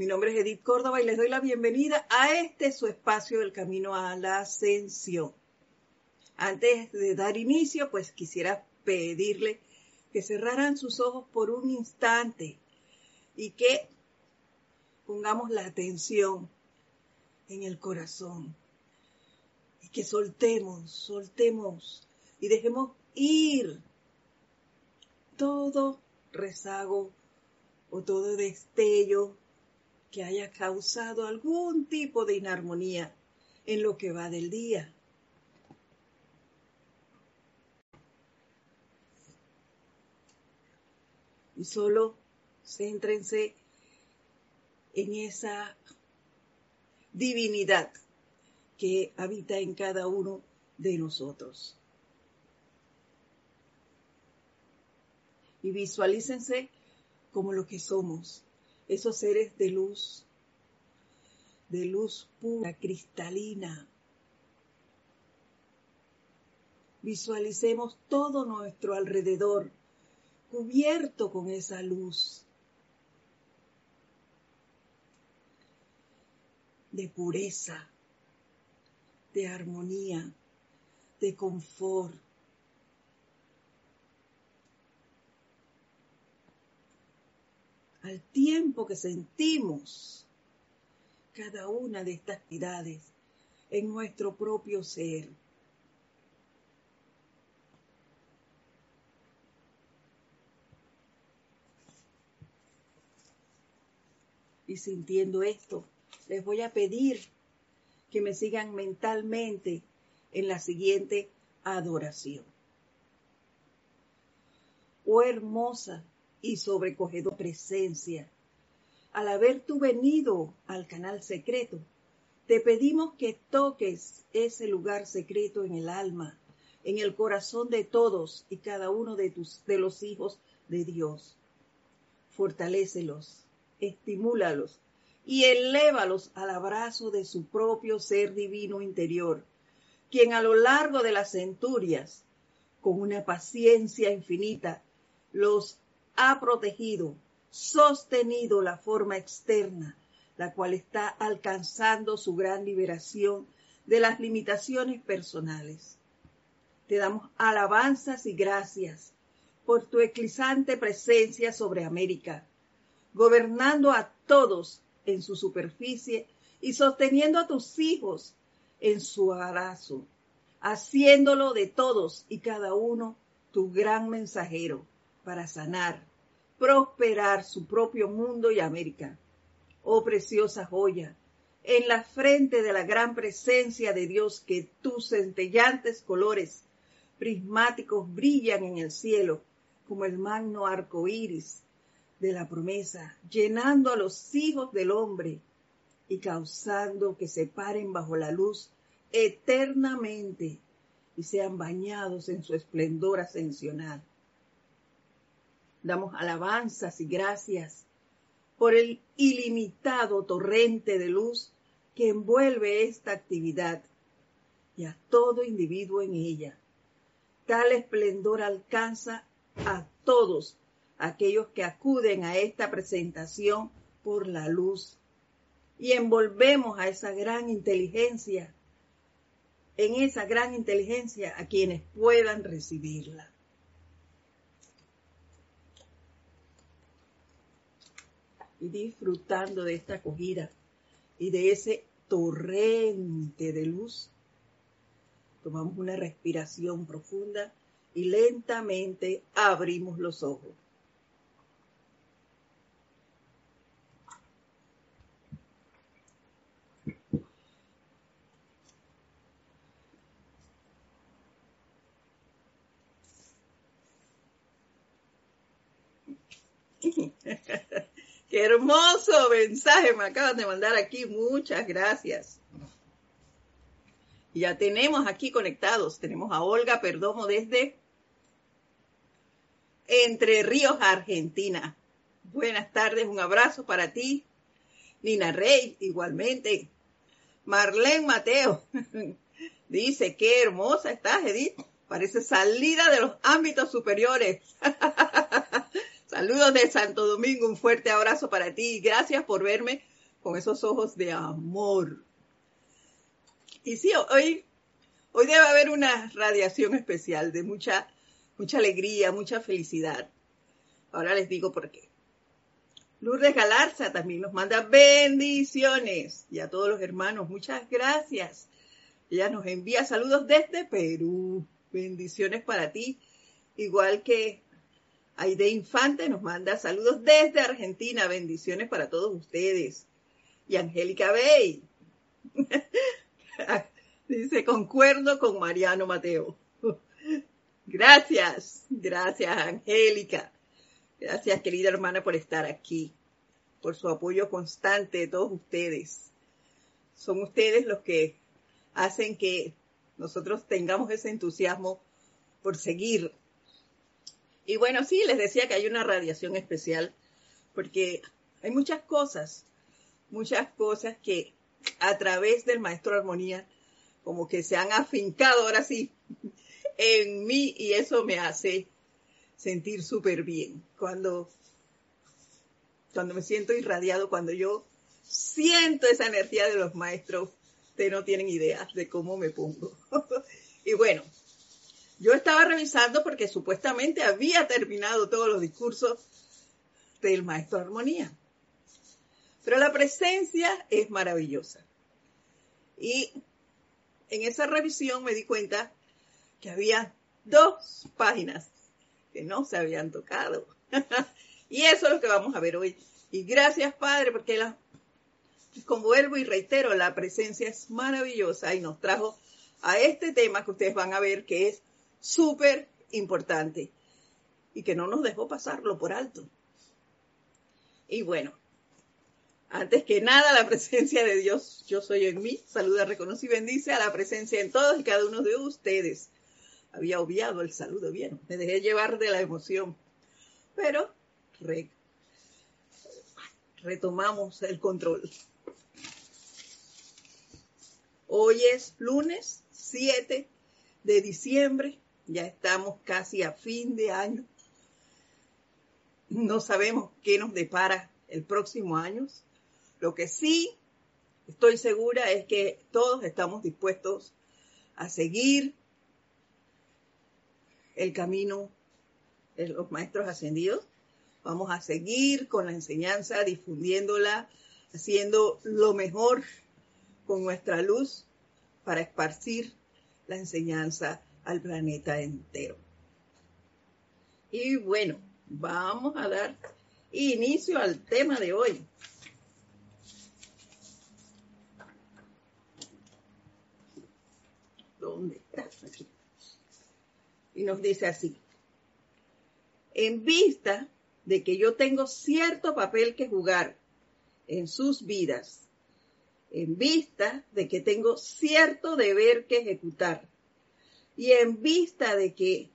Mi nombre es Edith Córdoba y les doy la bienvenida a este su espacio del camino a la ascensión. Antes de dar inicio, pues quisiera pedirle que cerraran sus ojos por un instante y que pongamos la atención en el corazón y que soltemos, soltemos y dejemos ir todo rezago o todo destello que haya causado algún tipo de inarmonía en lo que va del día. Y solo céntrense en esa divinidad que habita en cada uno de nosotros. Y visualícense como lo que somos, esos seres de luz, de luz pura, cristalina. Visualicemos todo nuestro alrededor cubierto con esa luz de pureza, de armonía, de confort. Al tiempo que sentimos cada una de estas actividades en nuestro propio ser. Y sintiendo esto, les voy a pedir que me sigan mentalmente en la siguiente adoración. Oh hermosa y sobrecogedora presencia, al haber tú venido al canal secreto, te pedimos que toques ese lugar secreto en el alma, en el corazón de todos y cada uno de, tus, de los hijos de Dios. Fortalécelos, estimúlalos y elévalos al abrazo de su propio ser divino interior, quien a lo largo de las centurias, con una paciencia infinita, los ha protegido, sostenido la forma externa, la cual está alcanzando su gran liberación de las limitaciones personales. Te damos alabanzas y gracias por tu eclizante presencia sobre América, gobernando a todos en su superficie y sosteniendo a tus hijos en su abrazo, haciéndolo de todos y cada uno tu gran mensajero para sanar, prosperar su propio mundo y América. Oh preciosa joya, en la frente de la gran presencia de Dios que tus centellantes colores prismáticos brillan en el cielo como el magno arco iris de la promesa, llenando a los hijos del hombre y causando que se paren bajo la luz eternamente y sean bañados en su esplendor ascensional. Damos alabanzas y gracias por el ilimitado torrente de luz que envuelve esta actividad y a todo individuo en ella. Tal esplendor alcanza a todos aquellos que acuden a esta presentación por la luz y envolvemos a esa gran inteligencia, en esa gran inteligencia a quienes puedan recibirla. Disfrutando de esta acogida y de ese torrente de luz, tomamos una respiración profunda y lentamente abrimos los ojos. Qué hermoso mensaje me acaban de mandar aquí. Muchas gracias. Ya tenemos aquí conectados. Tenemos a Olga Perdomo desde Entre Ríos, Argentina. Buenas tardes, un abrazo para ti. Nina Rey, igualmente. Marlene Mateo dice, qué hermosa estás, Edith. Parece salida de los ámbitos superiores. Saludos de Santo Domingo, un fuerte abrazo para ti. Gracias por verme con esos ojos de amor. Y sí, hoy, hoy debe haber una radiación especial de mucha, mucha alegría, mucha felicidad. Ahora les digo por qué. Lourdes Galarza también nos manda bendiciones. Y a todos los hermanos, muchas gracias. Ella nos envía saludos desde Perú. Bendiciones para ti. Igual que Aide Infante nos manda saludos desde Argentina. Bendiciones para todos ustedes. Y Angélica Bey. Dice, concuerdo con Mariano Mateo. Gracias, gracias Angélica. Gracias, querida hermana, por estar aquí, por su apoyo constante de todos ustedes. Son ustedes los que hacen que nosotros tengamos ese entusiasmo por seguir. Y bueno, sí, les decía que hay una radiación especial, porque hay muchas cosas, muchas cosas que a través del maestro Armonía, como que se han afincado ahora sí en mí y eso me hace sentir súper bien. Cuando, cuando me siento irradiado, cuando yo siento esa energía de los maestros, ustedes no tienen idea de cómo me pongo. y bueno, yo estaba revisando porque supuestamente había terminado todos los discursos del maestro Armonía. Pero la presencia es maravillosa. Y en esa revisión me di cuenta que había dos páginas que no se habían tocado. y eso es lo que vamos a ver hoy. Y gracias, Padre, porque la, como vuelvo y reitero, la presencia es maravillosa y nos trajo a este tema que ustedes van a ver que es súper importante y que no nos dejó pasarlo por alto. Y bueno, antes que nada, la presencia de Dios, yo soy en mí, saluda, reconoce y bendice a la presencia en todos y cada uno de ustedes había obviado el saludo bien, me dejé llevar de la emoción, pero retomamos el control. Hoy es lunes 7 de diciembre, ya estamos casi a fin de año. No sabemos qué nos depara el próximo año. Lo que sí estoy segura es que todos estamos dispuestos a seguir el camino de los maestros ascendidos. Vamos a seguir con la enseñanza, difundiéndola, haciendo lo mejor con nuestra luz para esparcir la enseñanza al planeta entero. Y bueno, vamos a dar inicio al tema de hoy. ¿Dónde está? Aquí y nos dice así, en vista de que yo tengo cierto papel que jugar en sus vidas, en vista de que tengo cierto deber que ejecutar y en vista de que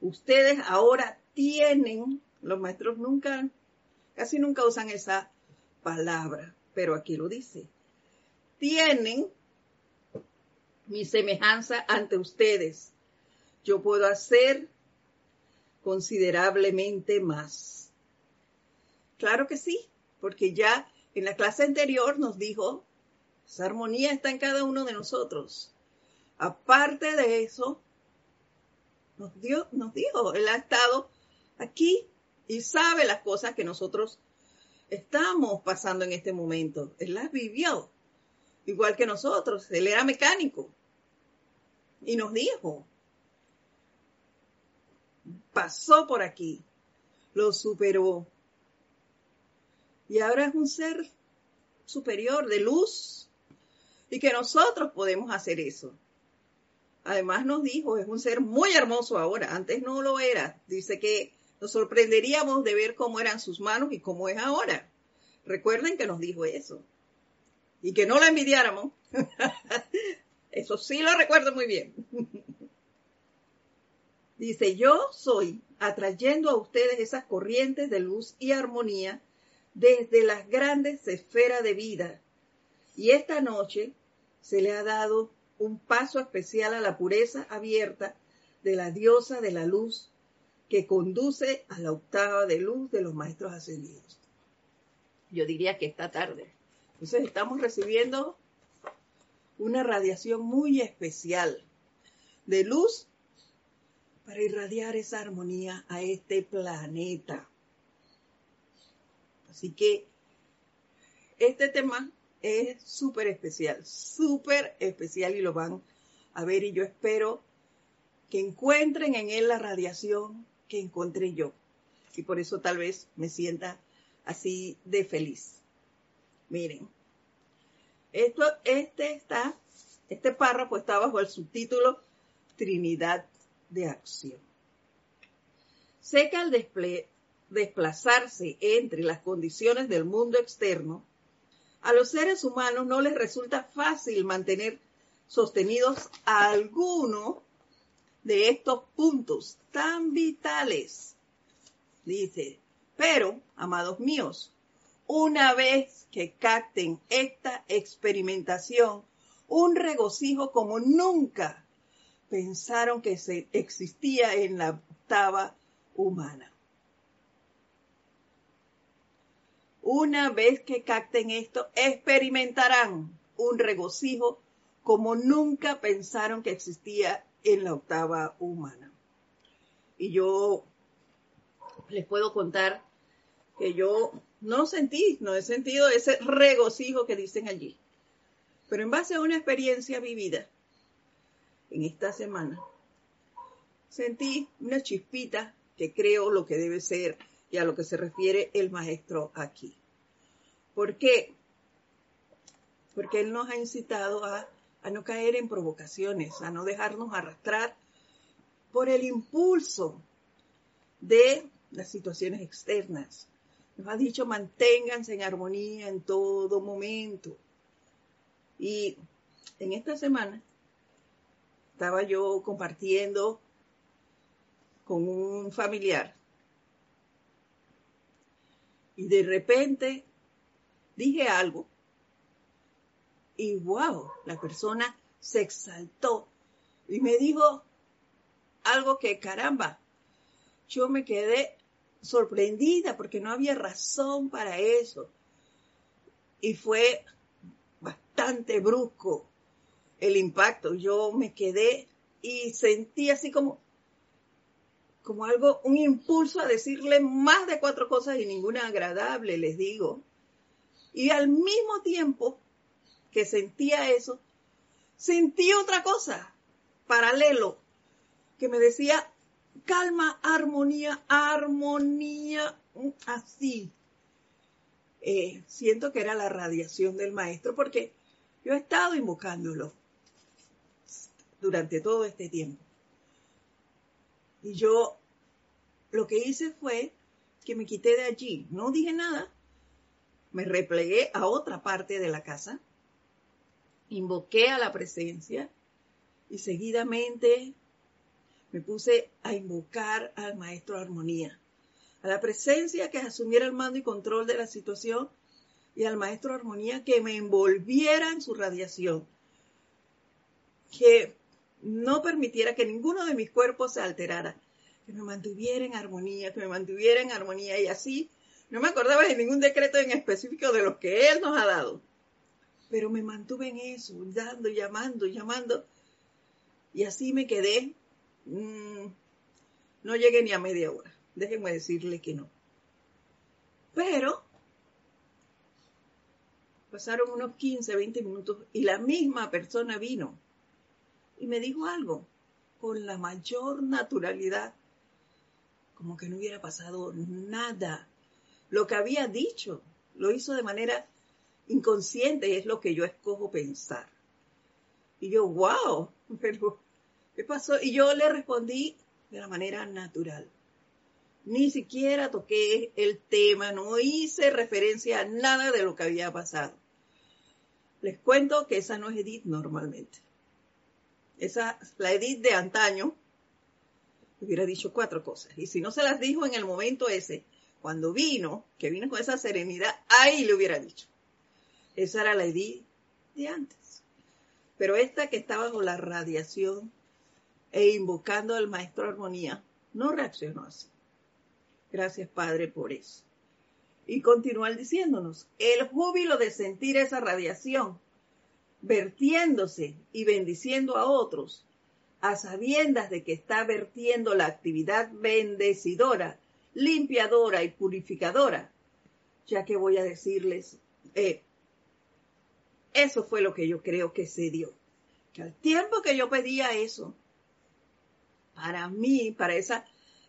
ustedes ahora tienen, los maestros nunca, casi nunca usan esa palabra, pero aquí lo dice, tienen mi semejanza ante ustedes yo puedo hacer considerablemente más. Claro que sí, porque ya en la clase anterior nos dijo, esa armonía está en cada uno de nosotros. Aparte de eso, nos, nos dijo, Él ha estado aquí y sabe las cosas que nosotros estamos pasando en este momento. Él las vivió, igual que nosotros. Él era mecánico y nos dijo, pasó por aquí, lo superó. Y ahora es un ser superior de luz y que nosotros podemos hacer eso. Además nos dijo, es un ser muy hermoso ahora, antes no lo era. Dice que nos sorprenderíamos de ver cómo eran sus manos y cómo es ahora. Recuerden que nos dijo eso. Y que no la envidiáramos. eso sí lo recuerdo muy bien. Dice, yo soy atrayendo a ustedes esas corrientes de luz y armonía desde las grandes esferas de vida. Y esta noche se le ha dado un paso especial a la pureza abierta de la diosa de la luz que conduce a la octava de luz de los maestros ascendidos. Yo diría que esta tarde. Entonces estamos recibiendo una radiación muy especial de luz para irradiar esa armonía a este planeta. Así que este tema es súper especial, súper especial y lo van a ver y yo espero que encuentren en él la radiación que encontré yo. Y por eso tal vez me sienta así de feliz. Miren, esto, este está, este párrafo está bajo el subtítulo Trinidad de Acción. Sé que al desplazarse entre las condiciones del mundo externo, a los seres humanos no les resulta fácil mantener sostenidos alguno de estos puntos tan vitales. Dice, pero, amados míos, una vez que capten esta experimentación, un regocijo como nunca pensaron que se existía en la octava humana. Una vez que capten esto, experimentarán un regocijo como nunca pensaron que existía en la octava humana. Y yo les puedo contar que yo no sentí, no he sentido ese regocijo que dicen allí. Pero en base a una experiencia vivida en esta semana, sentí una chispita que creo lo que debe ser y a lo que se refiere el maestro aquí. ¿Por qué? Porque él nos ha incitado a, a no caer en provocaciones, a no dejarnos arrastrar por el impulso de las situaciones externas. Nos ha dicho manténganse en armonía en todo momento. Y en esta semana estaba yo compartiendo con un familiar y de repente dije algo y wow, la persona se exaltó y me dijo algo que caramba, yo me quedé sorprendida porque no había razón para eso. Y fue bastante brusco el impacto. Yo me quedé y sentí así como, como algo, un impulso a decirle más de cuatro cosas y ninguna agradable, les digo. Y al mismo tiempo que sentía eso, sentí otra cosa, paralelo, que me decía, calma, armonía, armonía, así. Eh, siento que era la radiación del maestro porque yo he estado invocándolo durante todo este tiempo. Y yo lo que hice fue que me quité de allí, no dije nada, me replegué a otra parte de la casa, invoqué a la presencia y seguidamente me puse a invocar al maestro Armonía, a la presencia que asumiera el mando y control de la situación y al maestro Armonía que me envolviera en su radiación, que no permitiera que ninguno de mis cuerpos se alterara, que me mantuviera en armonía, que me mantuviera en armonía y así. No me acordaba de ningún decreto en específico de los que Él nos ha dado, pero me mantuve en eso, dando, llamando, llamando, y así me quedé Mm, no llegué ni a media hora. Déjenme decirle que no. Pero pasaron unos 15, 20 minutos y la misma persona vino y me dijo algo con la mayor naturalidad, como que no hubiera pasado nada. Lo que había dicho lo hizo de manera inconsciente y es lo que yo escojo pensar. Y yo, wow, pero ¿Qué pasó? Y yo le respondí de la manera natural. Ni siquiera toqué el tema, no hice referencia a nada de lo que había pasado. Les cuento que esa no es Edith normalmente. Esa, la Edith de antaño, hubiera dicho cuatro cosas. Y si no se las dijo en el momento ese, cuando vino, que vino con esa serenidad, ahí le hubiera dicho. Esa era la Edith de antes. Pero esta que está bajo la radiación e invocando al maestro armonía, no reaccionó así. Gracias, Padre, por eso. Y continuar diciéndonos, el júbilo de sentir esa radiación vertiéndose y bendiciendo a otros, a sabiendas de que está vertiendo la actividad bendecidora, limpiadora y purificadora, ya que voy a decirles, eh, eso fue lo que yo creo que se dio. Que al tiempo que yo pedía eso, para mí, para esa,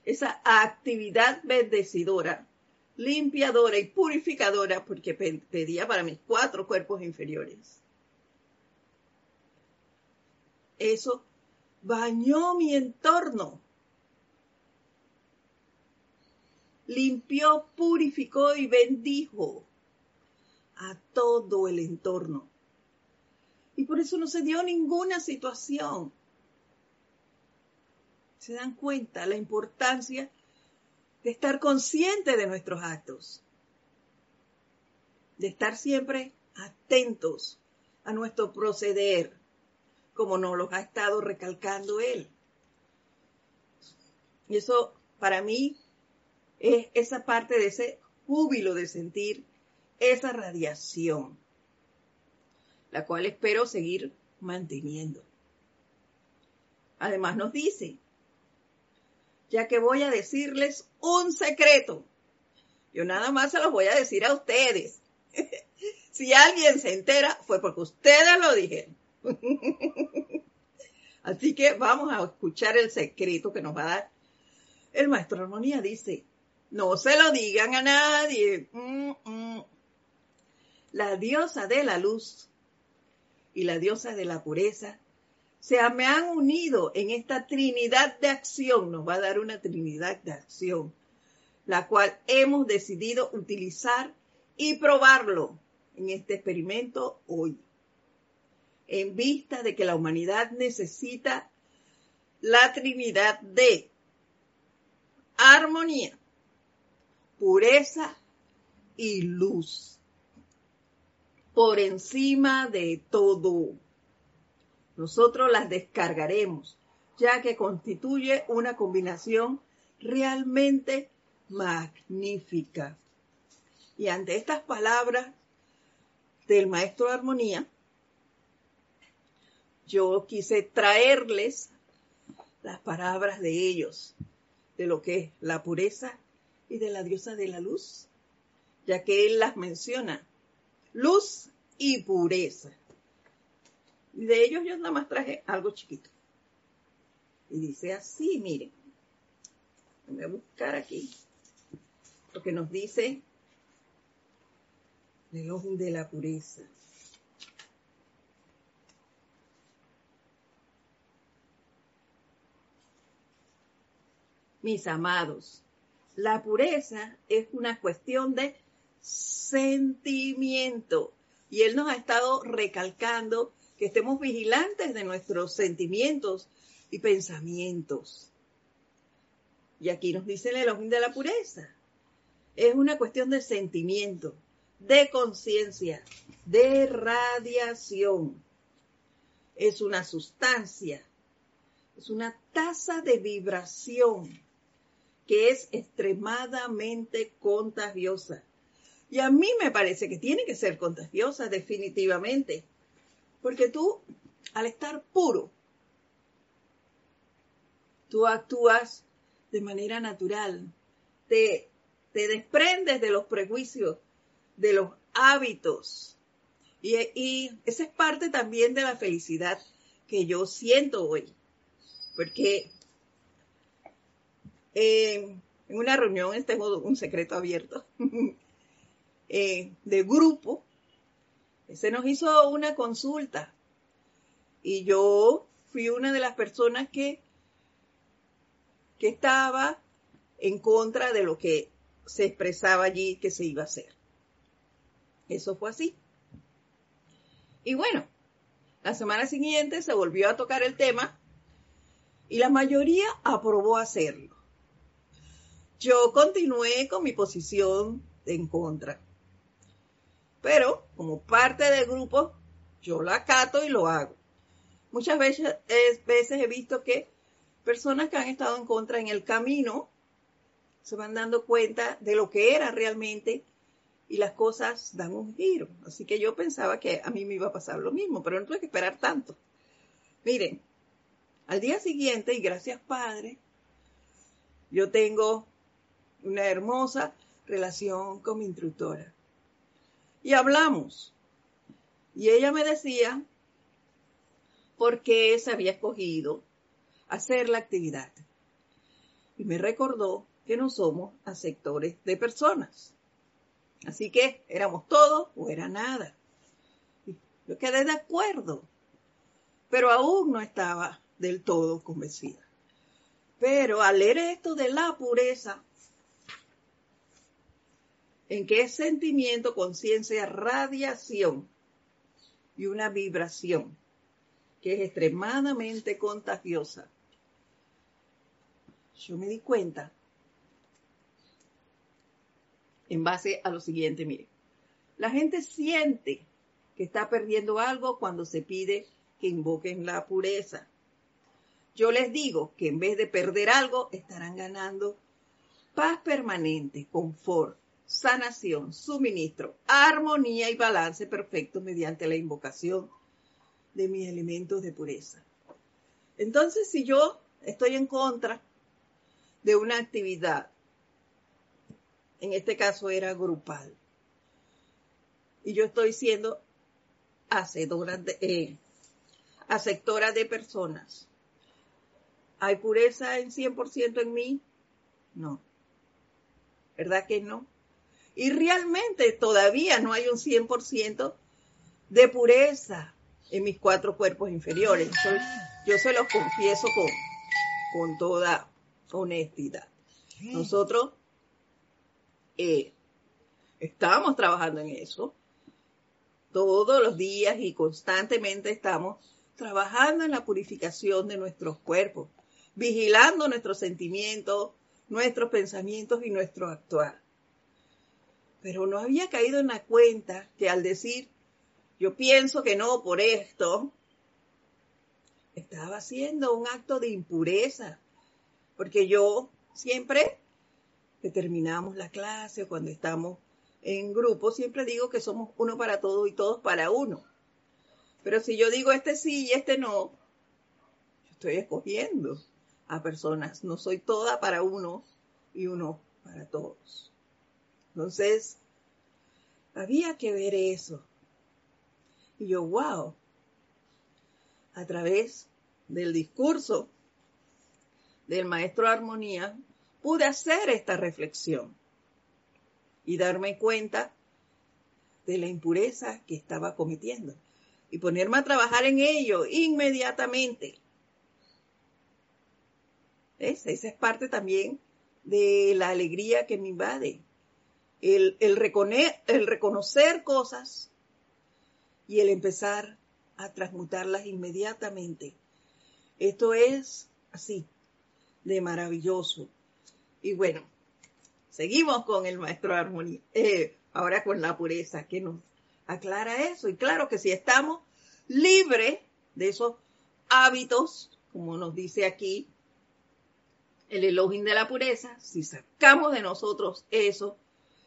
esa actividad bendecidora, limpiadora y purificadora, porque pedía para mis cuatro cuerpos inferiores. Eso bañó mi entorno. Limpió, purificó y bendijo a todo el entorno. Y por eso no se dio ninguna situación. Se dan cuenta la importancia de estar consciente de nuestros actos, de estar siempre atentos a nuestro proceder, como nos lo ha estado recalcando él. Y eso para mí es esa parte de ese júbilo de sentir esa radiación, la cual espero seguir manteniendo. Además nos dice, ya que voy a decirles un secreto. Yo nada más se los voy a decir a ustedes. si alguien se entera, fue porque ustedes lo dijeron. Así que vamos a escuchar el secreto que nos va a dar. El maestro Armonía dice, no se lo digan a nadie. Mm, mm. La diosa de la luz y la diosa de la pureza se me han unido en esta trinidad de acción, nos va a dar una trinidad de acción, la cual hemos decidido utilizar y probarlo en este experimento hoy en vista de que la humanidad necesita la Trinidad de armonía, pureza y luz. Por encima de todo, nosotros las descargaremos, ya que constituye una combinación realmente magnífica. Y ante estas palabras del maestro de armonía, yo quise traerles las palabras de ellos, de lo que es la pureza y de la diosa de la luz, ya que él las menciona, luz y pureza. De ellos yo nada más traje algo chiquito. Y dice así, miren, voy a buscar aquí, lo que nos dice el de la pureza. mis amados, la pureza es una cuestión de sentimiento. Y Él nos ha estado recalcando que estemos vigilantes de nuestros sentimientos y pensamientos. Y aquí nos dice el elogio de la pureza. Es una cuestión de sentimiento, de conciencia, de radiación. Es una sustancia, es una tasa de vibración que es extremadamente contagiosa. Y a mí me parece que tiene que ser contagiosa definitivamente, porque tú, al estar puro, tú actúas de manera natural, te, te desprendes de los prejuicios, de los hábitos. Y, y esa es parte también de la felicidad que yo siento hoy, porque eh, en una reunión, este es un secreto abierto, eh, de grupo, se nos hizo una consulta y yo fui una de las personas que, que estaba en contra de lo que se expresaba allí que se iba a hacer. Eso fue así. Y bueno, la semana siguiente se volvió a tocar el tema y la mayoría aprobó hacerlo yo continué con mi posición en contra. Pero como parte del grupo, yo la acato y lo hago. Muchas veces, veces he visto que personas que han estado en contra en el camino se van dando cuenta de lo que era realmente y las cosas dan un giro. Así que yo pensaba que a mí me iba a pasar lo mismo, pero no tuve que esperar tanto. Miren, al día siguiente, y gracias Padre, yo tengo una hermosa relación con mi instructora. Y hablamos. Y ella me decía por qué se había escogido hacer la actividad. Y me recordó que no somos a sectores de personas. Así que éramos todo o era nada. Yo quedé de acuerdo, pero aún no estaba del todo convencida. Pero al leer esto de la pureza, en que es sentimiento, conciencia, radiación y una vibración que es extremadamente contagiosa, yo me di cuenta en base a lo siguiente, mire. La gente siente que está perdiendo algo cuando se pide que invoquen la pureza. Yo les digo que en vez de perder algo, estarán ganando paz permanente, confort, sanación, suministro, armonía y balance perfecto mediante la invocación de mis elementos de pureza. Entonces, si yo estoy en contra de una actividad en este caso era grupal. Y yo estoy siendo hacedora de, eh, aceptora de personas. ¿Hay pureza en 100% en mí? No. ¿Verdad que no? Y realmente todavía no hay un 100% de pureza en mis cuatro cuerpos inferiores. yo se los confieso con, con toda honestidad. Nosotros eh, estamos trabajando en eso. Todos los días y constantemente estamos trabajando en la purificación de nuestros cuerpos, vigilando nuestros sentimientos, nuestros pensamientos y nuestro actuar. Pero no había caído en la cuenta que al decir yo pienso que no por esto, estaba haciendo un acto de impureza, porque yo siempre que terminamos la clase cuando estamos en grupo, siempre digo que somos uno para todos y todos para uno. Pero si yo digo este sí y este no, yo estoy escogiendo a personas. No soy toda para uno y uno para todos. Entonces, había que ver eso. Y yo, wow, a través del discurso del maestro Armonía, pude hacer esta reflexión y darme cuenta de la impureza que estaba cometiendo y ponerme a trabajar en ello inmediatamente. Esa es parte también de la alegría que me invade. El, el reconocer cosas y el empezar a transmutarlas inmediatamente. Esto es así, de maravilloso. Y bueno, seguimos con el maestro armonía, eh, ahora con la pureza, que nos aclara eso. Y claro que si estamos libres de esos hábitos, como nos dice aquí el elogio de la pureza, si sacamos de nosotros eso,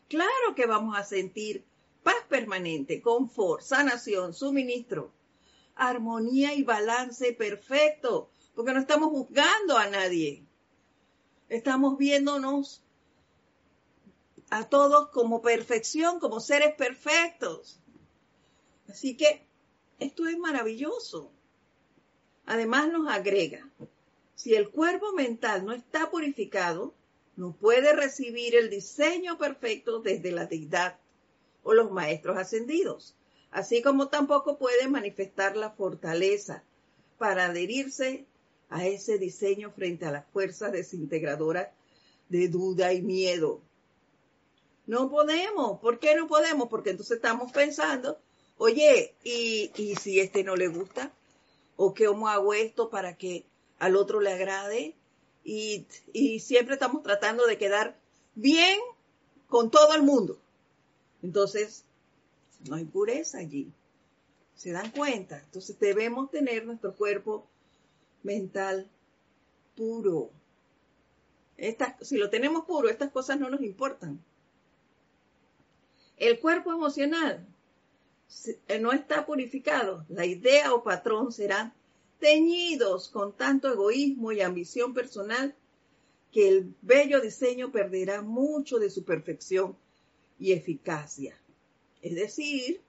claro que vamos a sentir paz permanente, confort, sanación, suministro, armonía y balance perfecto, porque no estamos juzgando a nadie. Estamos viéndonos a todos como perfección, como seres perfectos. Así que esto es maravilloso. Además nos agrega, si el cuerpo mental no está purificado, no puede recibir el diseño perfecto desde la deidad o los maestros ascendidos, así como tampoco puede manifestar la fortaleza para adherirse a ese diseño frente a las fuerzas desintegradoras de duda y miedo. No podemos. ¿Por qué no podemos? Porque entonces estamos pensando, oye, ¿y, y si este no le gusta? ¿O cómo hago esto para que al otro le agrade? Y, siempre estamos tratando de quedar bien con todo el mundo. Entonces, no hay pureza allí. ¿Se dan cuenta? Entonces debemos tener nuestro cuerpo mental puro. si lo tenemos puro, estas cosas no nos importan. El cuerpo emocional eh, no está purificado. La idea o patrón serán teñidos con tanto egoísmo y ambición personal que el bello diseño perderá mucho de su perfección y eficacia. Es decir,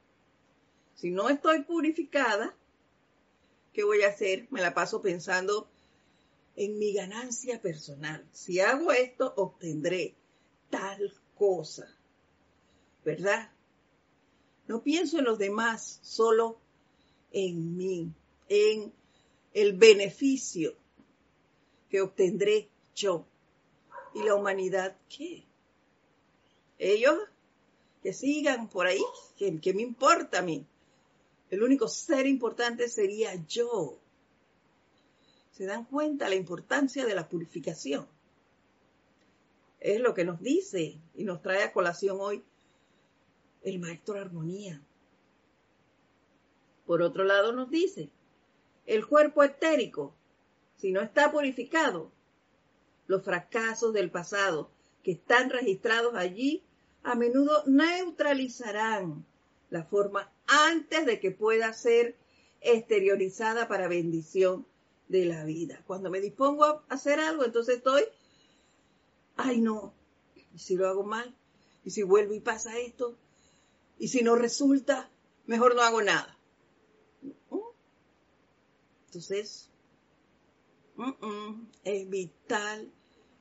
si no estoy purificada, ¿qué voy a hacer? Me la paso pensando en mi ganancia personal. Si hago esto, obtendré tal cosa. ¿Verdad? No pienso en los demás, solo en mí, en el beneficio que obtendré yo. ¿Y la humanidad qué? Ellos que sigan por ahí, ¿qué, me importa a mí? El único ser importante sería yo. ¿Se dan cuenta la importancia de la purificación? Es lo que nos dice y nos trae a colación hoy el maestro Armonía. Por otro lado nos dice, el cuerpo etérico, si no está purificado, los fracasos del pasado que están registrados allí a menudo neutralizarán la forma antes de que pueda ser exteriorizada para bendición de la vida. Cuando me dispongo a hacer algo, entonces estoy, ay no, ¿y si lo hago mal? ¿Y si vuelvo y pasa esto? ¿Y si no resulta? Mejor no hago nada. Entonces, es vital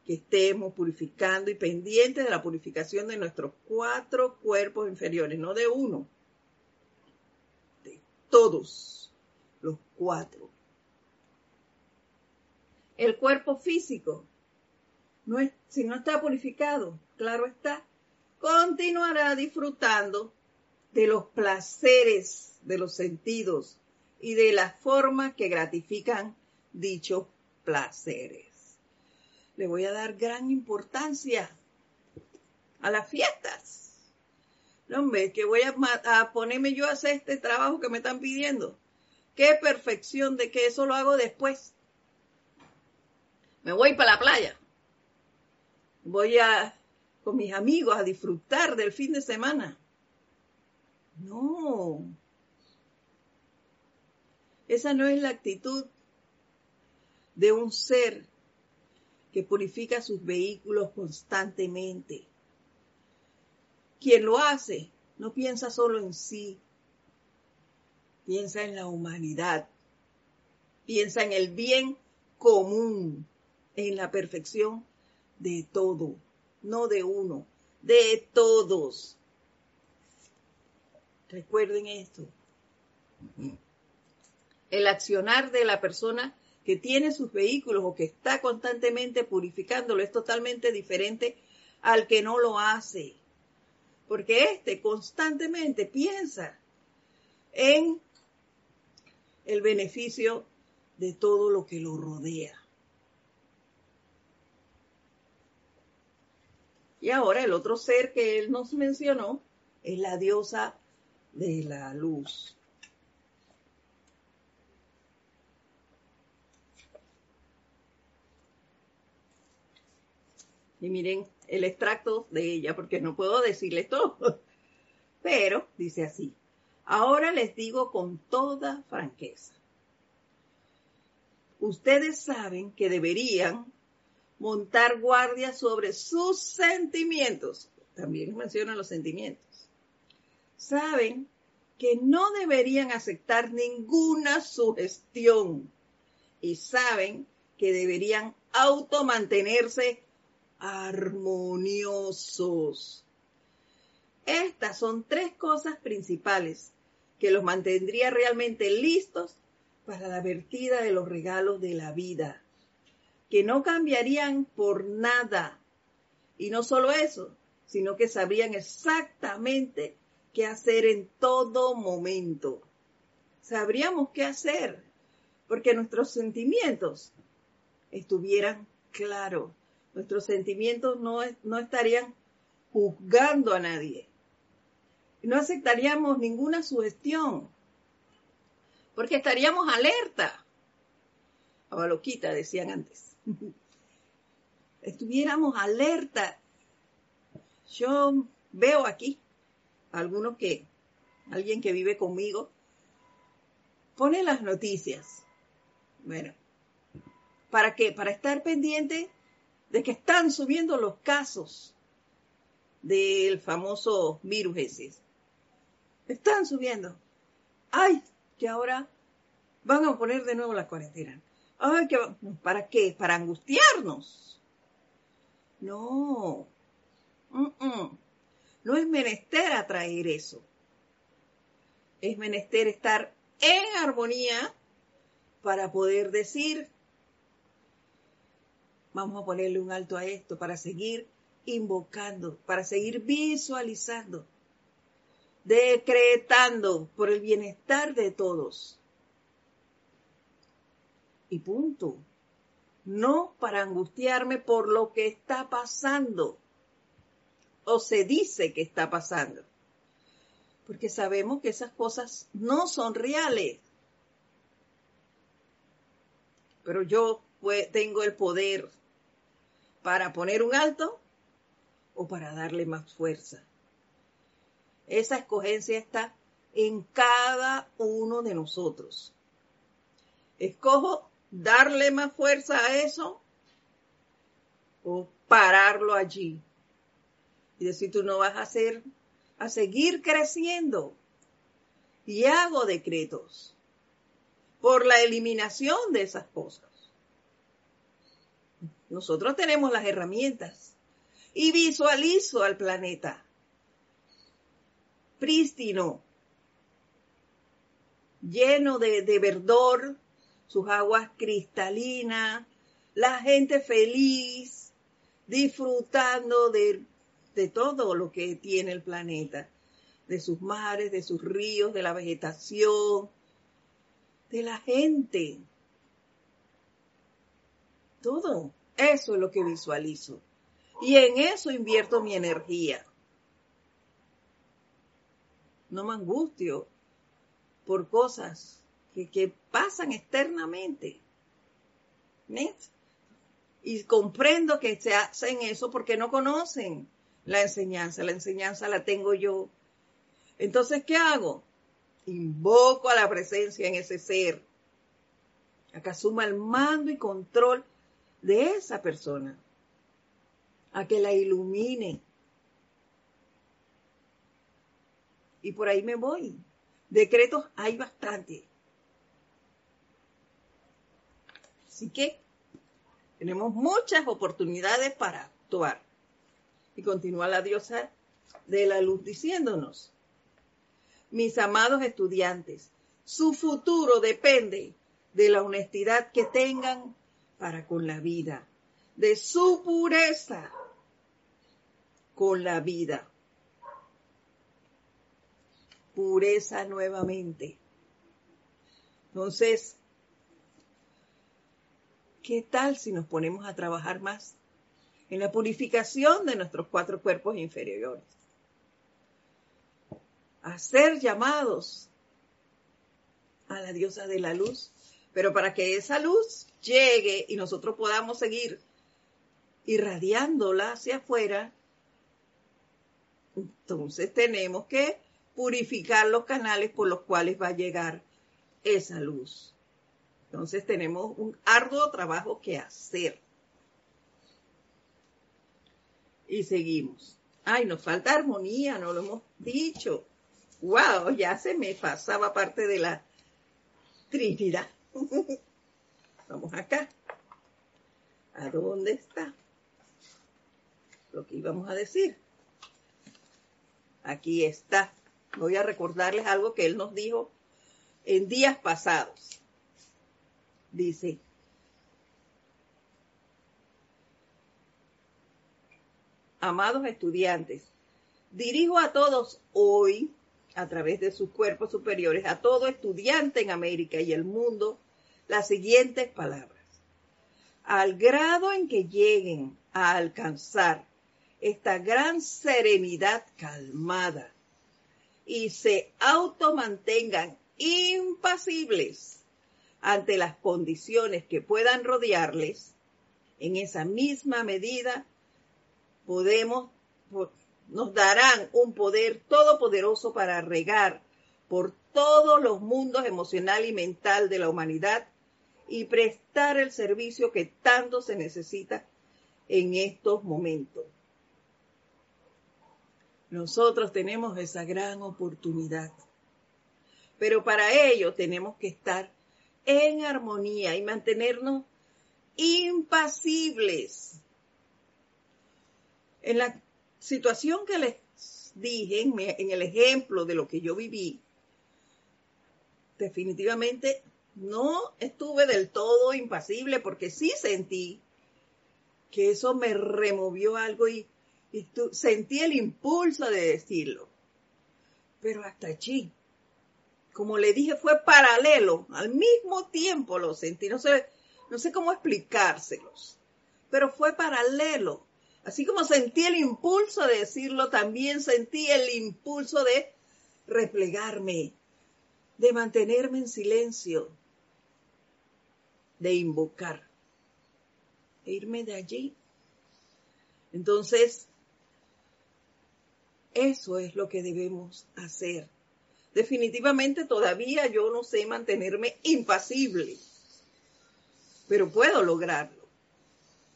que estemos purificando y pendientes de la purificación de nuestros cuatro cuerpos inferiores, no de uno, de todos los cuatro. El cuerpo físico, si no está purificado, claro está, continuará disfrutando de los placeres de los sentidos y de las formas que gratifican dichos placeres. Le voy a dar gran importancia a las fiestas. No, hombre, que voy a, ponerme yo a hacer este trabajo que me están pidiendo. Qué perfección de que eso lo hago después. Me voy para la playa. Voy a con mis amigos a disfrutar del fin de semana. No, esa no es la actitud de un ser que purifica sus vehículos constantemente. Quien lo hace no piensa solo en sí, piensa en la humanidad, piensa en el bien común, en la perfección de todo, no de uno, de todos. Recuerden esto el accionar de la persona que tiene sus vehículos o que está constantemente purificándolo es totalmente diferente al que no lo hace. Porque éste constantemente piensa en el beneficio de todo lo que lo rodea. Y ahora el otro ser que él nos mencionó es la diosa de la luz. Y miren el extracto de ella, porque no puedo decirles todo. Pero dice así, ahora les digo con toda franqueza. Ustedes saben que deberían montar guardia sobre sus sentimientos. También mencionan los sentimientos. Saben que no deberían aceptar ninguna sugestión y saben que deberían automantenerse armoniosos. Estas son tres cosas principales que los mantendría realmente listos para la vertida de los regalos de la vida, que no cambiarían por nada. Y no solo eso, sino que sabrían exactamente qué hacer en todo momento. Sabríamos qué hacer, porque nuestros sentimientos estuvieran claros Nuestros sentimientos no, no estarían juzgando a nadie. No aceptaríamos ninguna sugestión, porque estaríamos alerta. A loquita, decían antes. estuviéramos alerta. Yo veo aquí algunos que, alguien que vive conmigo, pone las noticias. Bueno, ¿para qué? Para estar pendiente de que están subiendo los casos del famoso virus ese. Están subiendo. Ay, que ahora van a poner de nuevo la cuarentena. Ay, que ¿para qué? Para angustiarnos. No. No es menester atraer eso. Es menester estar en armonía para poder decir, vamos a ponerle un alto a esto, para seguir invocando, para seguir visualizando, decretando por el bienestar de todos. Y punto. No para angustiarme por lo que está pasando o se dice que está pasando. Porque sabemos que esas cosas no son reales. Pero yo tengo el poder para poner un alto o para darle más fuerza. Esa escogencia está en cada uno de nosotros. Escojo darle más fuerza a eso o pararlo allí y decir tú no vas a hacer, a seguir creciendo. Y hago decretos por la eliminación de esas cosas. Nosotros tenemos las herramientas. Y visualizo al planeta. Prístino, lleno de, de verdor, sus aguas cristalinas, la gente feliz, disfrutando de, de todo lo que tiene el planeta, de sus mares, de sus ríos, de la vegetación, de la gente. Todo eso es lo que visualizo. Y en eso invierto mi energía. No me angustio por cosas que, pasan externamente. Y comprendo que se hacen eso porque no conocen la enseñanza. La enseñanza la tengo yo. Entonces, ¿qué hago? Invoco a la presencia en ese ser. Acá asuma el mando y control de esa persona. A que la ilumine. Y por ahí me voy. Decretos hay bastante. Así que tenemos muchas oportunidades para actuar. Y continúa la diosa de la luz diciéndonos, mis amados estudiantes, su futuro depende de la honestidad que tengan para con la vida, de su pureza con la vida. Pureza nuevamente. Entonces, ¿qué tal si nos ponemos a trabajar más en la purificación de nuestros cuatro cuerpos inferiores. A ser llamados a la diosa de la luz, pero para que esa luz llegue y nosotros podamos seguir irradiándola hacia afuera, entonces tenemos que purificar los canales por los cuales va a llegar esa luz. Entonces tenemos un arduo trabajo que hacer. Y seguimos. Ay, nos falta armonía, no lo hemos dicho. Wow, ya se me pasaba parte de la Trinidad. Vamos acá. ¿A dónde está? Lo que íbamos a decir. Aquí está. Voy a recordarles algo que él nos dijo en días pasados. Dice, amados estudiantes, dirijo a todos hoy, a través de sus cuerpos superiores, a todo estudiante en América y el mundo, las siguientes palabras. Al grado en que lleguen a alcanzar esta gran serenidad calmada y se automantengan impasibles ante las condiciones que puedan rodearles, en esa misma medida podemos, nos darán un poder todopoderoso para regar por todos los mundos emocional y mental de la humanidad y prestar el servicio que tanto se necesita en estos momentos. Nosotros tenemos esa gran oportunidad, pero para ello tenemos que estar en armonía y mantenernos impasibles. En la situación que les dije, en, el ejemplo de lo que yo viví, definitivamente no estuve del todo impasible porque sí sentí que eso me removió algo y, sentí el impulso de decirlo. Pero hasta allí, como le dije, fue paralelo, al mismo tiempo lo sentí, no sé, no sé cómo explicárselos, pero fue paralelo. Así como sentí el impulso de decirlo, también sentí el impulso de replegarme, de mantenerme en silencio, de invocar, e irme de allí. Entonces, eso es lo que debemos hacer. Definitivamente todavía yo no sé mantenerme impasible, pero puedo lograrlo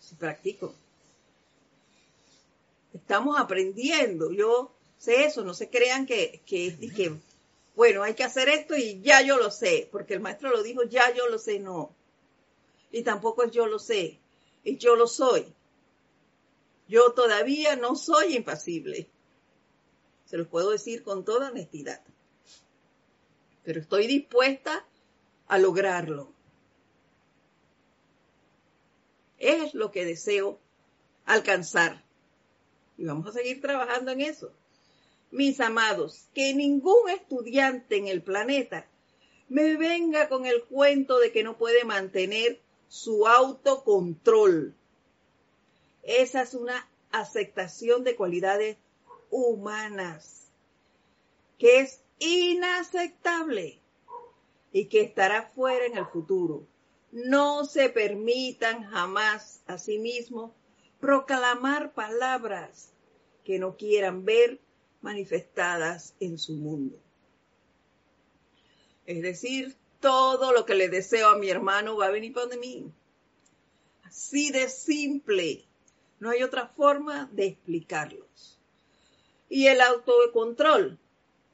si practico. Estamos aprendiendo, yo sé eso, no se crean que, que, que, bueno, hay que hacer esto y ya yo lo sé, porque el maestro lo dijo, ya yo lo sé, no. Y tampoco es yo lo sé, es yo lo soy. Yo todavía no soy impasible. Se los puedo decir con toda honestidad. Pero estoy dispuesta a lograrlo. Es lo que deseo alcanzar. Y vamos a seguir trabajando en eso. Mis amados, que ningún estudiante en el planeta me venga con el cuento de que no puede mantener su autocontrol. Esa es una aceptación de cualidades humanas que es inaceptable y que estará fuera en el futuro. No se permitan jamás a sí mismos proclamar palabras que no quieran ver manifestadas en su mundo. Es decir, todo lo que le deseo a mi hermano va a venir para mí. Así de simple. No hay otra forma de explicarlos. Y el autocontrol,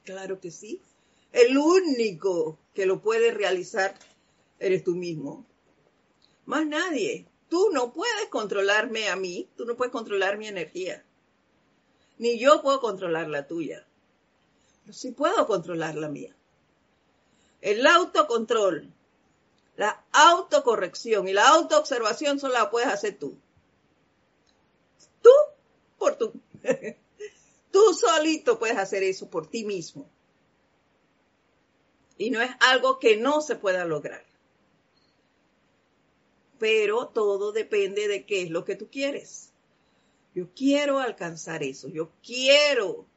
claro que sí. El único que lo puede realizar eres tú mismo. Más nadie. Tú no puedes controlarme a mí, tú no puedes controlar mi energía. Ni yo puedo controlar la tuya. Pero sí puedo controlar la mía. El autocontrol, la autocorrección y la autoobservación solo la puedes hacer tú. Tú por tú. tú solito puedes hacer eso por ti mismo. Y no es algo que no se pueda lograr. Pero todo depende de qué es lo que tú quieres. Yo quiero alcanzar eso. Yo quiero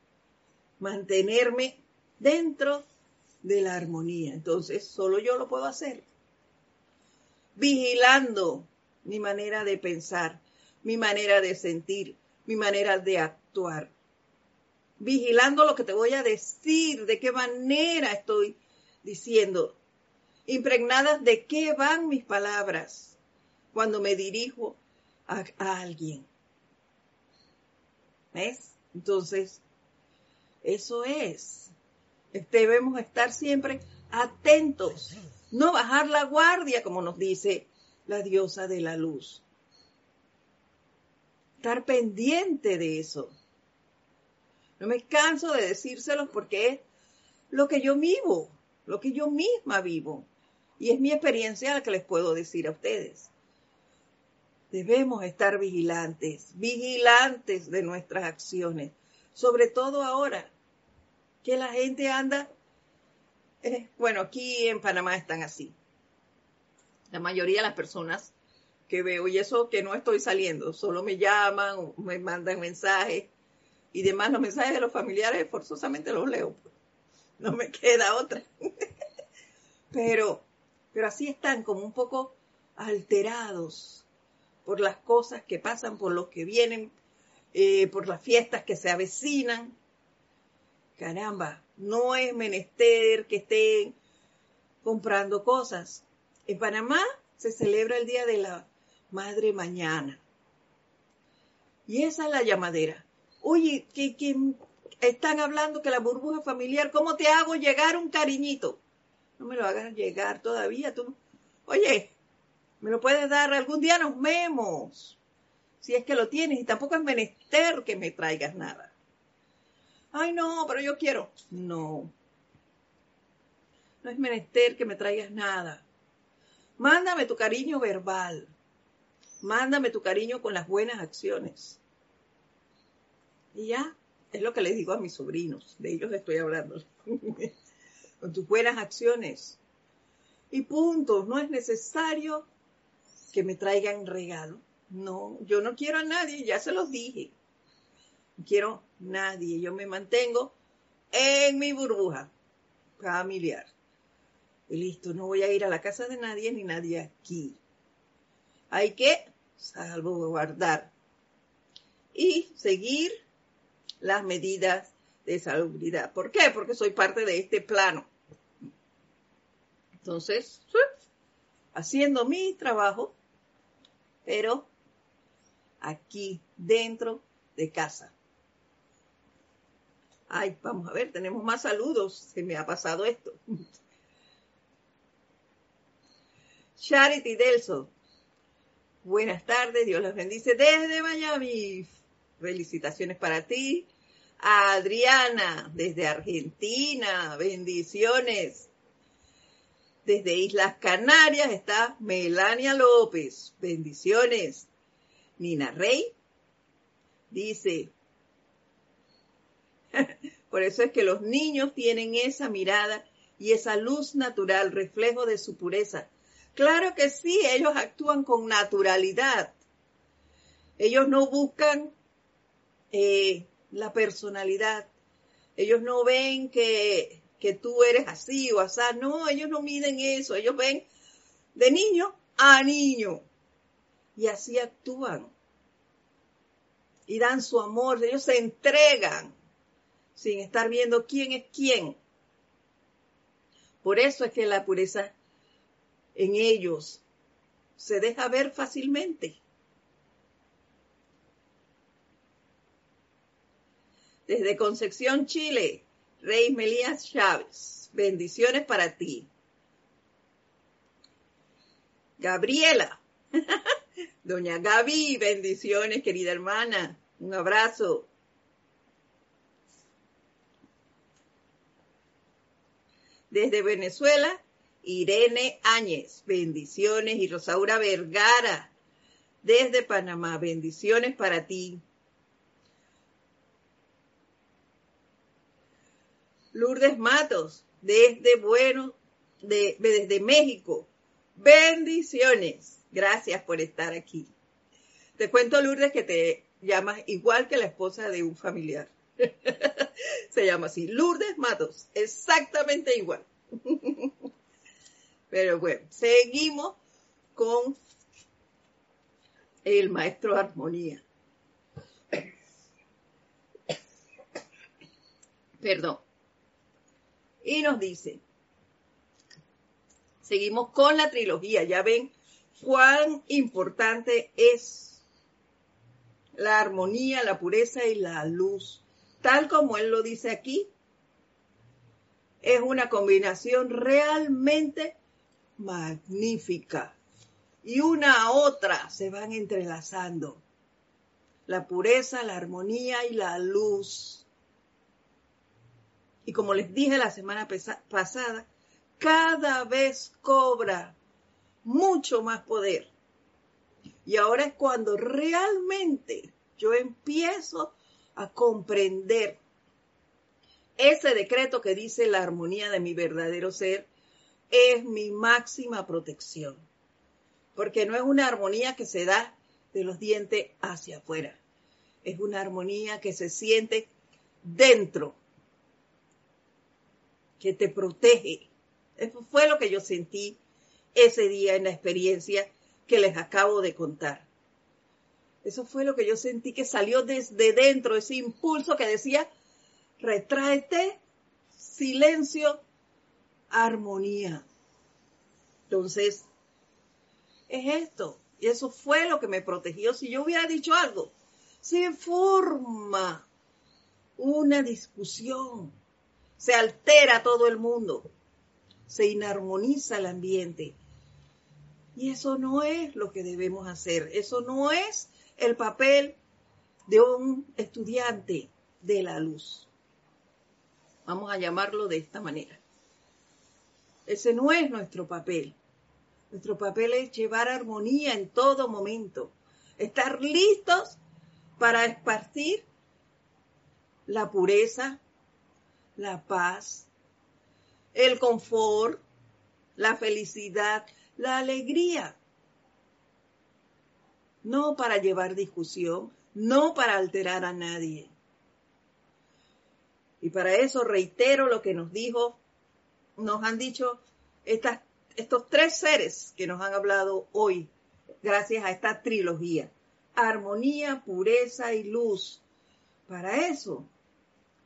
mantenerme dentro de la armonía. Entonces, solo yo lo puedo hacer. Vigilando mi manera de pensar, mi manera de sentir, mi manera de actuar. Vigilando lo que te voy a decir, de qué manera estoy diciendo, impregnadas de qué van mis palabras cuando me dirijo a, alguien. ¿Ves? Entonces, eso es debemos estar siempre atentos, no bajar la guardia, como nos dice la diosa de la luz. Estar pendiente de eso. No me canso de decírselos porque es lo que yo vivo, lo que yo misma vivo. Y es mi experiencia la que les puedo decir a ustedes. Debemos estar vigilantes, vigilantes de nuestras acciones, sobre todo ahora que la gente anda, eh, bueno, aquí en Panamá están así. La mayoría de las personas que veo, y eso que no estoy saliendo, solo me llaman, me mandan mensajes y demás, los mensajes de los familiares forzosamente los leo. Pues. No me queda otra. pero, pero así están como un poco alterados por las cosas que pasan, por los que vienen, eh, por las fiestas que se avecinan. Caramba, no es menester que estén comprando cosas. En Panamá se celebra el Día de la Madre mañana. Y esa es la llamadera. Oye, que, están hablando que la burbuja familiar, ¿cómo te hago llegar un cariñito? No me lo hagas llegar todavía. Tú, oye, me lo puedes dar algún día, nos vemos. Si es que lo tienes, y tampoco es menester que me traigas nada. Ay, no, pero yo quiero. No. No es menester que me traigas nada. Mándame tu cariño verbal. Mándame tu cariño con las buenas acciones. Y ya, es lo que les digo a mis sobrinos, de ellos estoy hablando. con tus buenas acciones. Y punto, no es necesario que me traigan regalo. No, yo no quiero a nadie, ya se los dije. Quiero nadie, yo me mantengo en mi burbuja familiar. Y listo, no voy a ir a la casa de nadie ni nadie aquí. Hay que salvaguardar y seguir las medidas de salubridad. ¿Por qué? Porque soy parte de este plano. Entonces, haciendo mi trabajo, pero aquí dentro de casa. Ay, vamos a ver, tenemos más saludos. Se me ha pasado esto. Charity Delso. Buenas tardes, Dios los bendice desde Miami. Felicitaciones para ti. Adriana, desde Argentina, bendiciones. Desde Islas Canarias está Melania López, bendiciones. Nina Rey dice, por eso es que los niños tienen esa mirada y esa luz natural, reflejo de su pureza. Claro que sí, ellos actúan con naturalidad. Ellos no buscan eh, la personalidad. Ellos no ven que, que tú eres así o así. No, ellos no miden eso. Ellos ven de niño a niño. Y así actúan. Y dan su amor. Ellos se entregan sin estar viendo quién es quién. Por eso es que la pureza en ellos se deja ver fácilmente. Desde Concepción, Chile, Rey Melías Chávez, bendiciones para ti. Gabriela, doña Gaby, bendiciones, querida hermana, un abrazo. Desde Venezuela, Irene Áñez, bendiciones, y Rosaura Vergara, desde Panamá, bendiciones para ti. Lourdes Matos, desde Bueno, de, desde México. Bendiciones. Gracias por estar aquí. Te cuento, Lourdes, que te llamas igual que la esposa de un familiar. Se llama así, Lourdes Matos, exactamente igual. Pero bueno, seguimos con el maestro Armonía. Perdón y nos dice, seguimos con la trilogía, ya ven cuán importante es la armonía, la pureza y la luz, tal como él lo dice aquí. Es una combinación realmente magnífica. Y una a otra se van entrelazando. La pureza, la armonía y la luz. Y como les dije la semana pasada, cada vez cobra mucho más poder. Y ahora es cuando realmente yo empiezo a comprender ese decreto que dice la armonía de mi verdadero ser es mi máxima protección. Porque no es una armonía que se da de los dientes hacia afuera. Es una armonía que se siente dentro que te protege. Eso fue lo que yo sentí ese día en la experiencia que les acabo de contar. Eso fue lo que yo sentí que salió desde dentro, ese impulso que decía, retráete, silencio, armonía. Entonces, es esto. Y eso fue lo que me protegió. Si yo hubiera dicho algo, se forma una discusión, se altera todo el mundo, se inarmoniza el ambiente. Y eso no es lo que debemos hacer, eso no es el papel de un estudiante de la luz. Vamos a llamarlo de esta manera. Ese no es nuestro papel. Nuestro papel es llevar armonía en todo momento, estar listos para esparcir la pureza, la paz, el confort, la felicidad, la alegría. No para llevar discusión, no para alterar a nadie. Y para eso reitero lo que nos dijo, nos han dicho estas estos tres seres que nos han hablado hoy, gracias a esta trilogía. Armonía, pureza y luz. Para eso,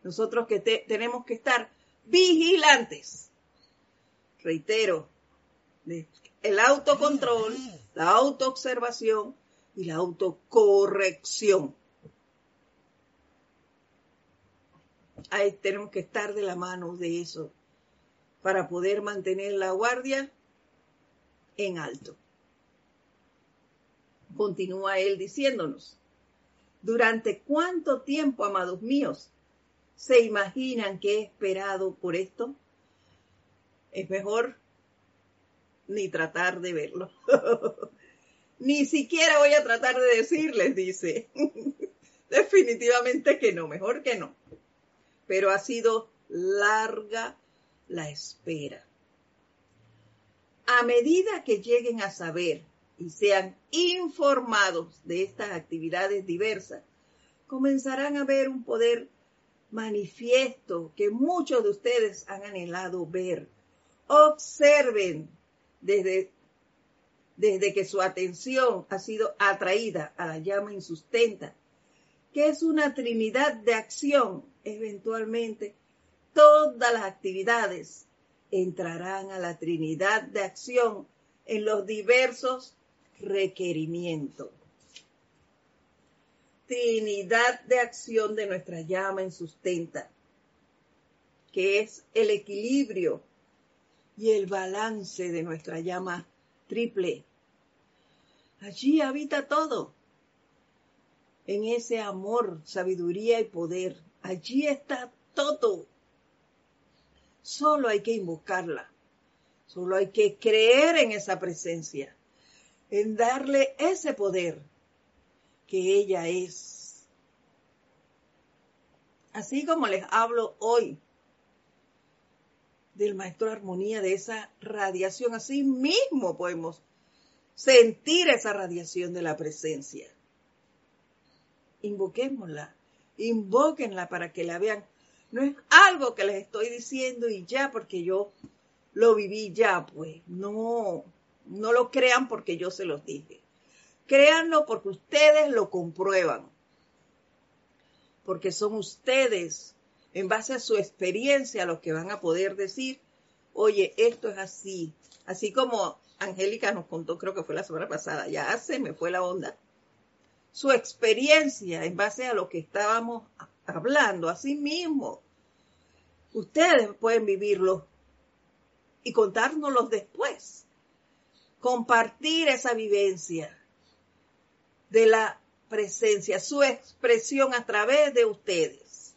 nosotros que tenemos que estar vigilantes. Reitero, el autocontrol, la autoobservación y la autocorrección. Ahí tenemos que estar de la mano de eso para poder mantener la guardia en alto. Continúa él diciéndonos, ¿durante cuánto tiempo, amados míos, se imaginan que he esperado por esto? Es mejor ni tratar de verlo. ni siquiera voy a tratar de decirles, dice. Definitivamente que no, mejor que no. Pero ha sido larga la espera a medida que lleguen a saber y sean informados de estas actividades diversas, comenzarán a ver un poder manifiesto que muchos de ustedes han anhelado ver. Observen desde, desde que su atención ha sido atraída a la llama insustenta, que es una trinidad de acción, eventualmente todas las actividades entrarán a la Trinidad de acción en los diversos requerimientos. Trinidad de acción de nuestra llama en sustenta, que es el equilibrio y el balance de nuestra llama triple. Allí habita todo. En ese amor, sabiduría y poder. Allí está todo. Solo hay que invocarla. Solo hay que creer en esa presencia, en darle ese poder que ella es. Así como les hablo hoy del maestro armonía, de esa radiación, así mismo podemos sentir esa radiación de la presencia. Invoquémosla, invóquenla para que la vean no es algo que les estoy diciendo y ya porque yo lo viví ya, pues. No, no lo crean porque yo se los dije. Créanlo porque ustedes lo comprueban. Porque son ustedes, en base a su experiencia, los que van a poder decir, oye, esto es así. Así como Angélica nos contó, creo que fue la semana pasada, ya se me fue la onda. Su experiencia en base a lo que estábamos hablando, así mismo. Ustedes pueden vivirlo y contárnoslo después. Compartir esa vivencia de la presencia, su expresión a través de ustedes.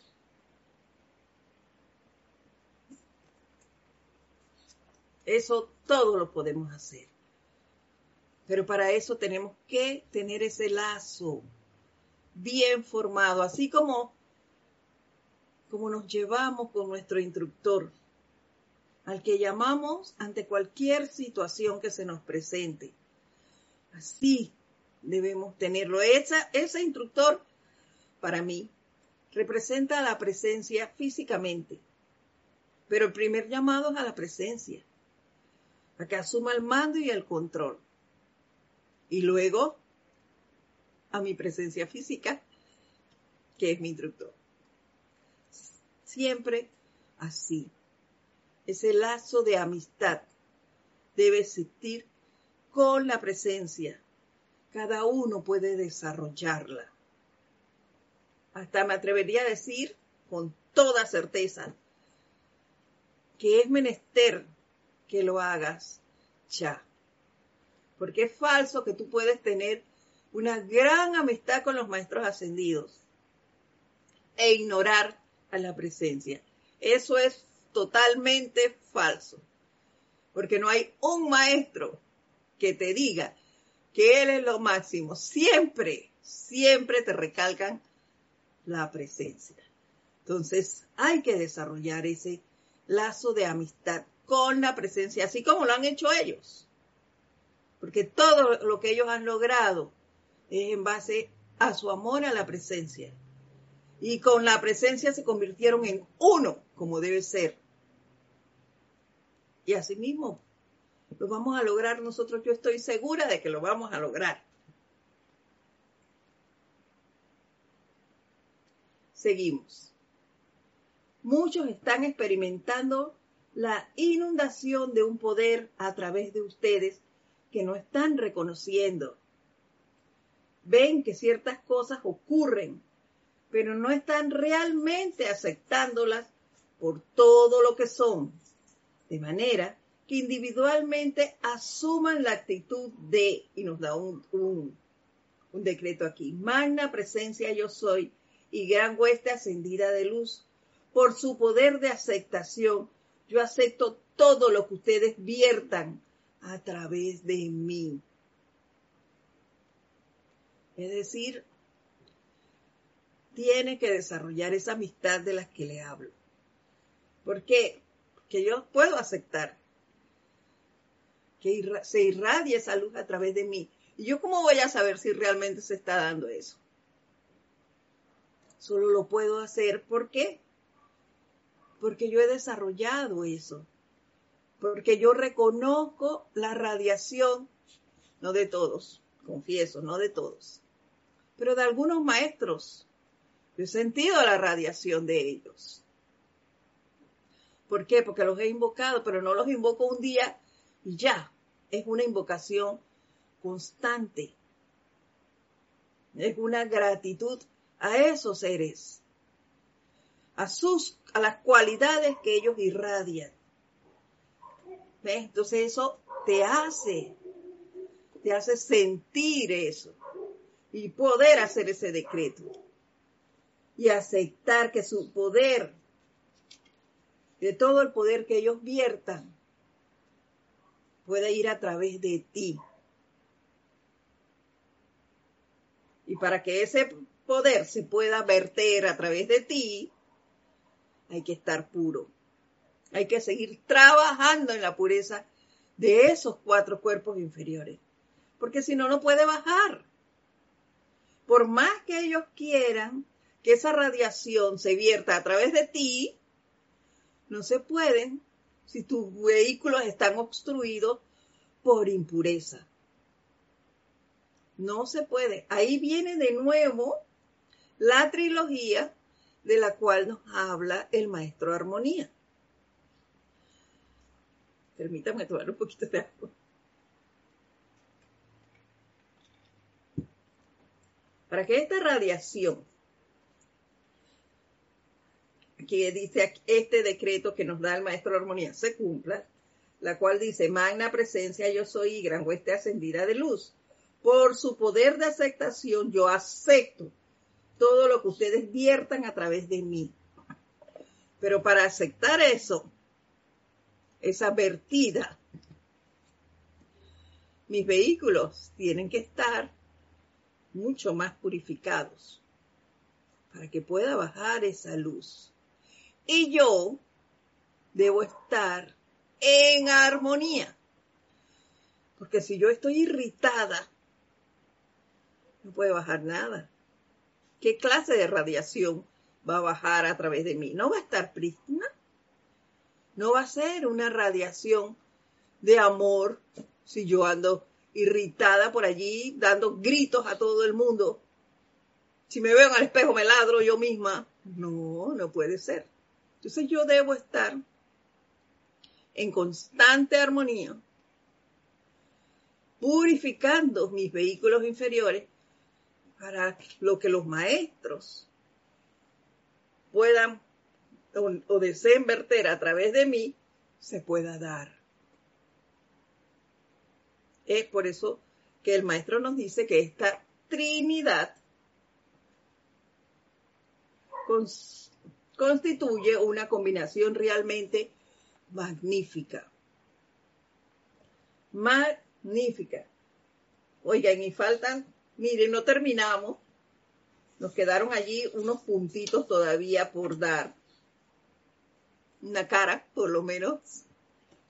Eso todo lo podemos hacer. Pero para eso tenemos que tener ese lazo bien formado, así como como nos llevamos con nuestro instructor, al que llamamos ante cualquier situación que se nos presente. Así debemos tenerlo. ese instructor, para mí, representa la presencia físicamente, pero el primer llamado es a la presencia, a que asuma el mando y el control. Y luego, a mi presencia física, que es mi instructor. Siempre así. Ese lazo de amistad debe existir con la presencia. Cada uno puede desarrollarla. Hasta me atrevería a decir con toda certeza que es menester que lo hagas ya. Porque es falso que tú puedes tener una gran amistad con los maestros ascendidos e ignorar a la presencia. Eso es totalmente falso. Porque no hay un maestro que te diga que él es lo máximo. Siempre, siempre te recalcan la presencia. Entonces hay que desarrollar ese lazo de amistad con la presencia, así como lo han hecho ellos. Porque todo lo que ellos han logrado es en base a su amor a la presencia. Y con la presencia se convirtieron en uno, como debe ser. Y asimismo, lo vamos a lograr nosotros. Yo estoy segura de que lo vamos a lograr. Seguimos. Muchos están experimentando la inundación de un poder a través de ustedes que no están reconociendo. Ven que ciertas cosas ocurren, pero no están realmente aceptándolas por todo lo que son. De manera que individualmente asuman la actitud de, y nos da un, un, decreto aquí, magna presencia yo soy y gran hueste ascendida de luz, por su poder de aceptación, yo acepto todo lo que ustedes viertan a través de mí. Es decir, tiene que desarrollar esa amistad de la que le hablo. ¿Por qué? Porque yo puedo aceptar que se irradie esa luz a través de mí. ¿Y yo cómo voy a saber si realmente se está dando eso? Solo lo puedo hacer. ¿Por qué? Porque yo he desarrollado eso. Porque yo reconozco la radiación, no de todos, confieso, no de todos, pero de algunos maestros. Yo he sentido la radiación de ellos. ¿Por qué? Porque los he invocado, pero no los invoco un día y ya es una invocación constante. Es una gratitud a esos seres, a sus, a las cualidades que ellos irradian. Entonces eso te hace, te hace sentir eso y poder hacer ese decreto y aceptar que su poder, de todo el poder que ellos viertan, puede ir a través de ti. Y para que ese poder se pueda verter a través de ti, hay que estar puro. Hay que seguir trabajando en la pureza de esos cuatro cuerpos inferiores. Porque si no, no puede bajar. Por más que ellos quieran que esa radiación se vierta a través de ti, no se pueden si tus vehículos están obstruidos por impureza. No se puede. Ahí viene de nuevo la trilogía de la cual nos habla el maestro Armonía. Permítame tomar un poquito de agua. Para que esta radiación que dice este decreto que nos da el maestro Armonía se cumpla, la cual dice, magna presencia yo soy y gran hueste ascendida de luz. Por su poder de aceptación yo acepto todo lo que ustedes viertan a través de mí. Pero para aceptar eso, esa vertida, mis vehículos tienen que estar mucho más purificados para que pueda bajar esa luz. Y yo debo estar en armonía. Porque si yo estoy irritada, no puede bajar nada. ¿Qué clase de radiación va a bajar a través de mí? ¿No va a estar prístina? ¿No va a ser una radiación de amor si yo ando irritada por allí, dando gritos a todo el mundo. Si me veo en el espejo, me ladro yo misma. No, no puede ser. Entonces yo debo estar en constante armonía, purificando mis vehículos inferiores para lo que los maestros puedan o, deseen verter a través de mí, se pueda dar. Es por eso que el maestro nos dice que esta Trinidad constituye una combinación realmente magnífica. Magnífica. Oigan, y faltan, miren, no terminamos. Nos quedaron allí unos puntitos todavía por dar. Una cara, por lo menos,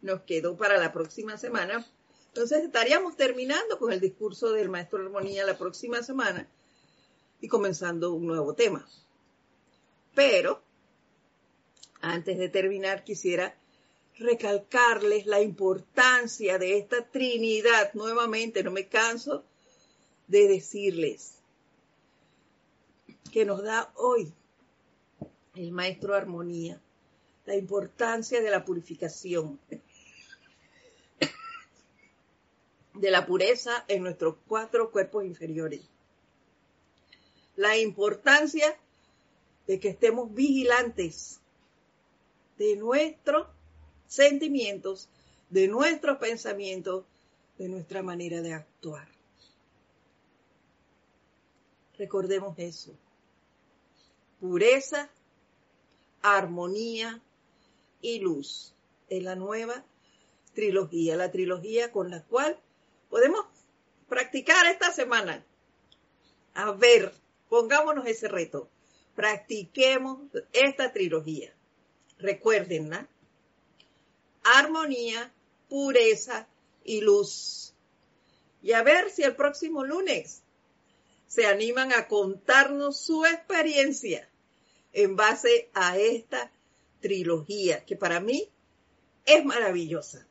nos quedó para la próxima semana. Entonces estaríamos terminando con el discurso del maestro Armonía la próxima semana y comenzando un nuevo tema. Pero, antes de terminar, quisiera recalcarles la importancia de esta Trinidad nuevamente, no me canso de decirles que nos da hoy el maestro Armonía, la importancia de la purificación, de la pureza en nuestros cuatro cuerpos inferiores, la importancia de que estemos vigilantes de nuestros sentimientos, de nuestros pensamientos, de nuestra manera de actuar. Recordemos eso. Pureza, armonía y luz. Es la nueva trilogía, la trilogía con la cual podemos practicar esta semana. A ver, pongámonos ese reto practiquemos esta trilogía. Recuérdenla. Armonía, pureza y luz. Y a ver si el próximo lunes se animan a contarnos su experiencia en base a esta trilogía, que para mí es maravillosa.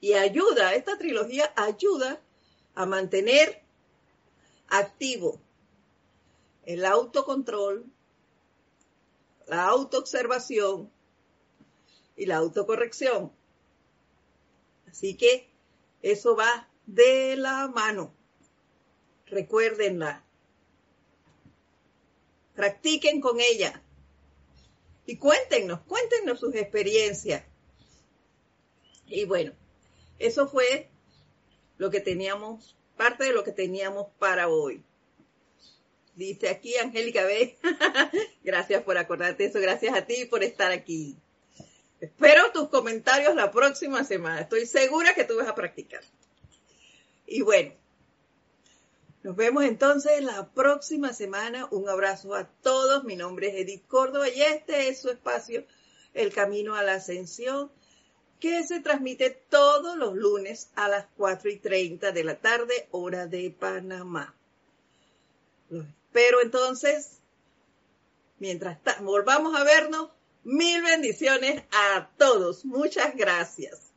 Y ayuda, esta trilogía ayuda a mantener activo el autocontrol, la autoobservación y la autocorrección. Así que eso va de la mano. Recuérdenla. Practiquen con ella. Y cuéntenos, cuéntenos sus experiencias. Y bueno, eso fue lo que teníamos, parte de lo que teníamos para hoy. Dice aquí Angélica B. gracias por acordarte eso, gracias a ti por estar aquí. Espero tus comentarios la próxima semana. Estoy segura que tú vas a practicar. Y bueno, nos vemos entonces la próxima semana. Un abrazo a todos. Mi nombre es Edith Córdoba y este es su espacio, El Camino a la Ascensión, que se transmite todos los lunes a las 4 y 30 de la tarde, hora de Panamá. Pero entonces, mientras volvamos a vernos, mil bendiciones a todos. Muchas gracias.